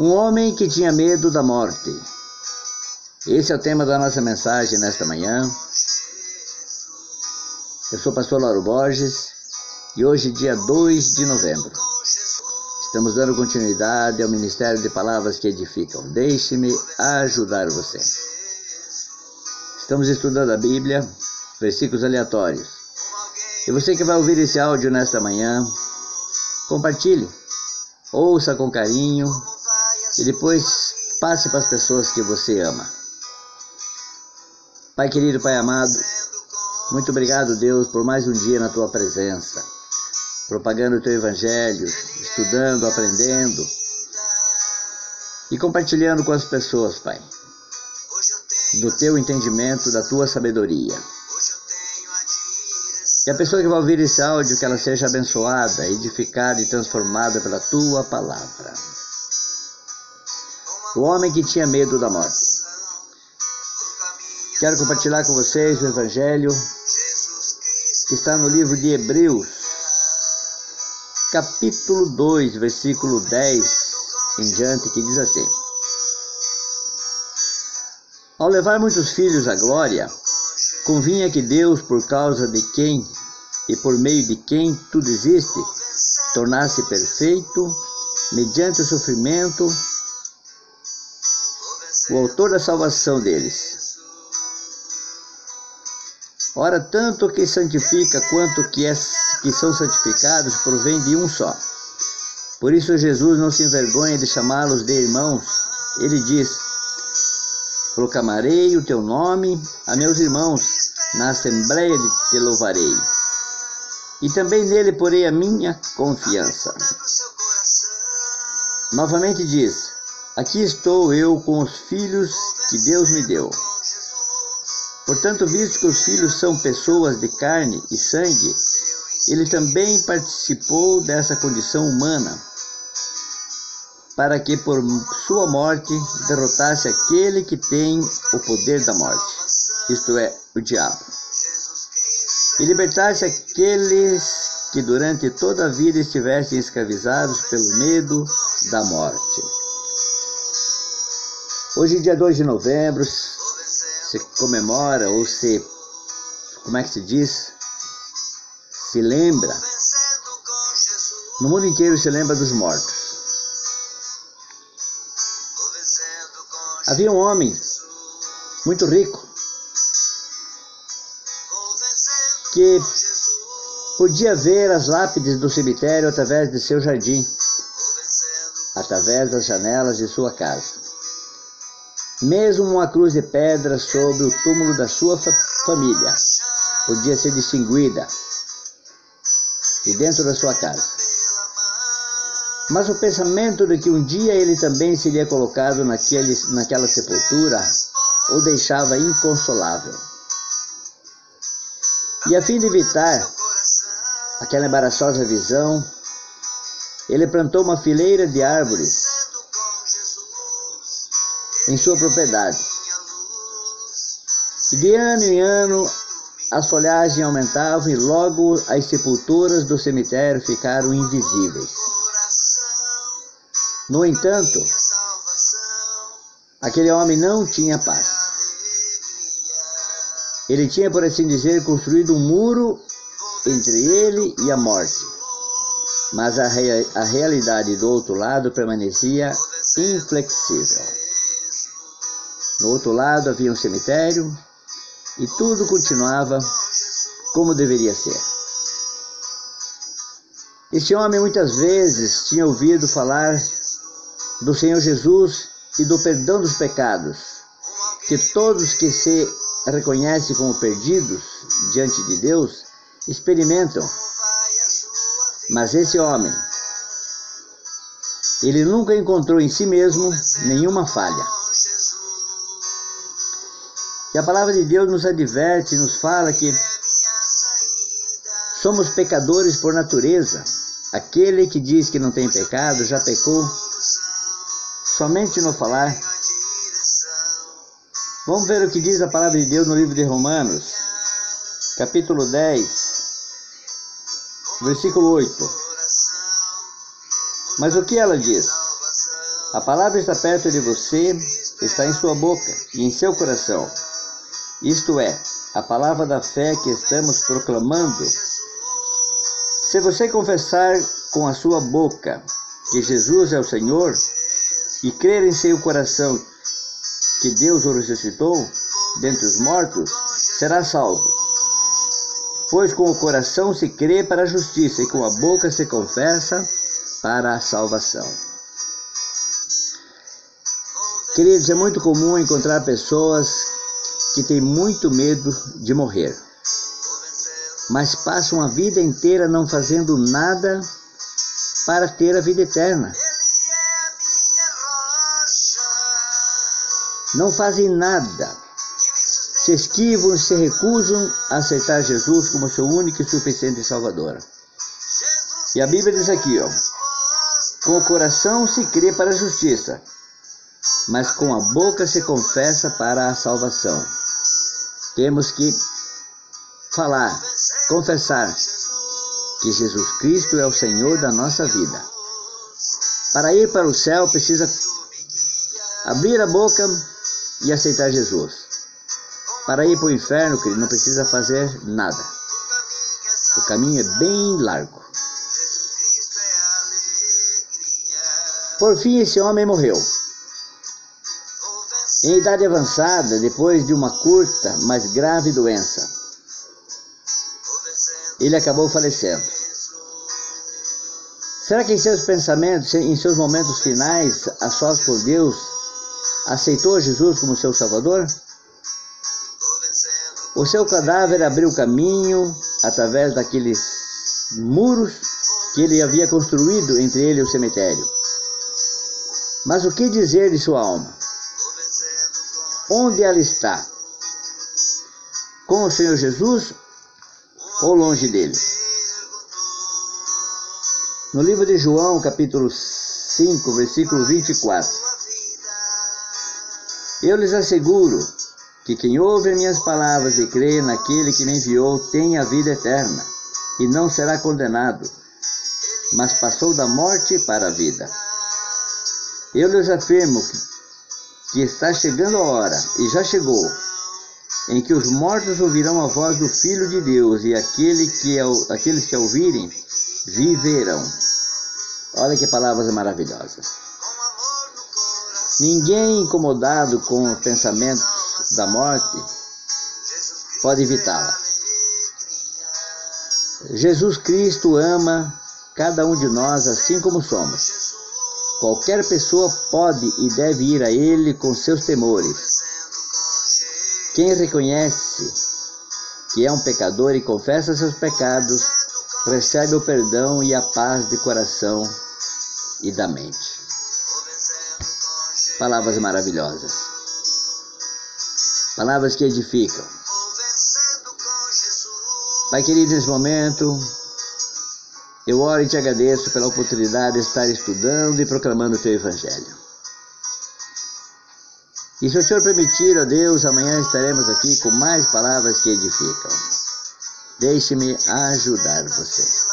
Um homem que tinha medo da morte. Esse é o tema da nossa mensagem nesta manhã. Eu sou o pastor Lauro Borges e hoje, dia 2 de novembro, estamos dando continuidade ao Ministério de Palavras que Edificam. Deixe-me ajudar você. Estamos estudando a Bíblia, versículos aleatórios. E você que vai ouvir esse áudio nesta manhã, compartilhe, ouça com carinho e depois passe para as pessoas que você ama. Pai querido, Pai amado, muito obrigado, Deus, por mais um dia na tua presença, propagando o teu evangelho, estudando, aprendendo e compartilhando com as pessoas, Pai, do teu entendimento, da tua sabedoria. Que a pessoa que vai ouvir esse áudio, que ela seja abençoada, edificada e transformada pela tua palavra. O homem que tinha medo da morte. Quero compartilhar com vocês o Evangelho que está no livro de Hebreus, capítulo 2, versículo 10 em diante, que diz assim: Ao levar muitos filhos à glória, convinha que Deus, por causa de quem e por meio de quem tudo existe, tornasse perfeito, mediante o sofrimento, o autor da salvação deles Ora, tanto que santifica quanto que, é, que são santificados provém de um só. Por isso Jesus não se envergonha de chamá-los de irmãos. Ele diz: Proclamarei o teu nome a meus irmãos, na assembleia te louvarei. E também nele porei a minha confiança. Novamente diz: Aqui estou eu com os filhos que Deus me deu. Portanto, visto que os filhos são pessoas de carne e sangue, ele também participou dessa condição humana, para que por sua morte derrotasse aquele que tem o poder da morte, isto é, o diabo, e libertasse aqueles que durante toda a vida estivessem escravizados pelo medo da morte. Hoje, dia 2 de novembro, se comemora ou se, como é que se diz? Se lembra. No mundo inteiro se lembra dos mortos. Havia um homem muito rico que podia ver as lápides do cemitério através de seu jardim, através das janelas de sua casa. Mesmo uma cruz de pedra sobre o túmulo da sua fa família podia ser distinguida de dentro da sua casa. Mas o pensamento de que um dia ele também seria colocado naquele, naquela sepultura o deixava inconsolável. E a fim de evitar aquela embaraçosa visão, ele plantou uma fileira de árvores em sua propriedade. E de ano em ano as folhagens aumentavam e logo as sepulturas do cemitério ficaram invisíveis. No entanto, aquele homem não tinha paz. Ele tinha, por assim dizer, construído um muro entre ele e a morte. Mas a, rea a realidade do outro lado permanecia inflexível. No outro lado havia um cemitério e tudo continuava como deveria ser. Este homem muitas vezes tinha ouvido falar do Senhor Jesus e do perdão dos pecados, que todos que se reconhecem como perdidos diante de Deus experimentam. Mas esse homem, ele nunca encontrou em si mesmo nenhuma falha. E a palavra de Deus nos adverte, nos fala que somos pecadores por natureza. Aquele que diz que não tem pecado já pecou somente no falar. Vamos ver o que diz a palavra de Deus no livro de Romanos, capítulo 10, versículo 8. Mas o que ela diz? A palavra está perto de você, está em sua boca e em seu coração. Isto é, a palavra da fé que estamos proclamando. Se você confessar com a sua boca que Jesus é o Senhor e crer em seu coração que Deus o ressuscitou dentre os mortos, será salvo. Pois com o coração se crê para a justiça e com a boca se confessa para a salvação. Queridos, é muito comum encontrar pessoas que têm muito medo de morrer, mas passam a vida inteira não fazendo nada para ter a vida eterna. Não fazem nada, se esquivam, se recusam a aceitar Jesus como seu único e suficiente Salvador. E a Bíblia diz aqui, ó, com o coração se crê para a justiça, mas com a boca se confessa para a salvação. Temos que falar, confessar que Jesus Cristo é o Senhor da nossa vida. Para ir para o céu precisa abrir a boca e aceitar Jesus. Para ir para o inferno, querido, não precisa fazer nada. O caminho é bem largo. Por fim, esse homem morreu. Em idade avançada, depois de uma curta, mas grave doença, ele acabou falecendo. Será que em seus pensamentos, em seus momentos finais, a sós com Deus, aceitou Jesus como seu Salvador? O seu cadáver abriu caminho através daqueles muros que ele havia construído entre ele e o cemitério. Mas o que dizer de sua alma? Onde ela está? Com o Senhor Jesus ou longe dele? No livro de João, capítulo 5, versículo 24. Eu lhes asseguro que quem ouve minhas palavras e crê naquele que me enviou tem a vida eterna e não será condenado, mas passou da morte para a vida. Eu lhes afirmo que que está chegando a hora, e já chegou, em que os mortos ouvirão a voz do Filho de Deus, e aquele que, aqueles que a ouvirem viverão. Olha que palavras maravilhosas. Ninguém incomodado com o pensamento da morte pode evitá-la. Jesus Cristo ama cada um de nós assim como somos. Qualquer pessoa pode e deve ir a Ele com seus temores. Quem reconhece que é um pecador e confessa seus pecados, recebe o perdão e a paz de coração e da mente. Palavras maravilhosas. Palavras que edificam. Pai querido, nesse momento, eu oro e te agradeço pela oportunidade de estar estudando e proclamando o teu Evangelho. E se o Senhor permitir, ó Deus, amanhã estaremos aqui com mais palavras que edificam. Deixe-me ajudar você.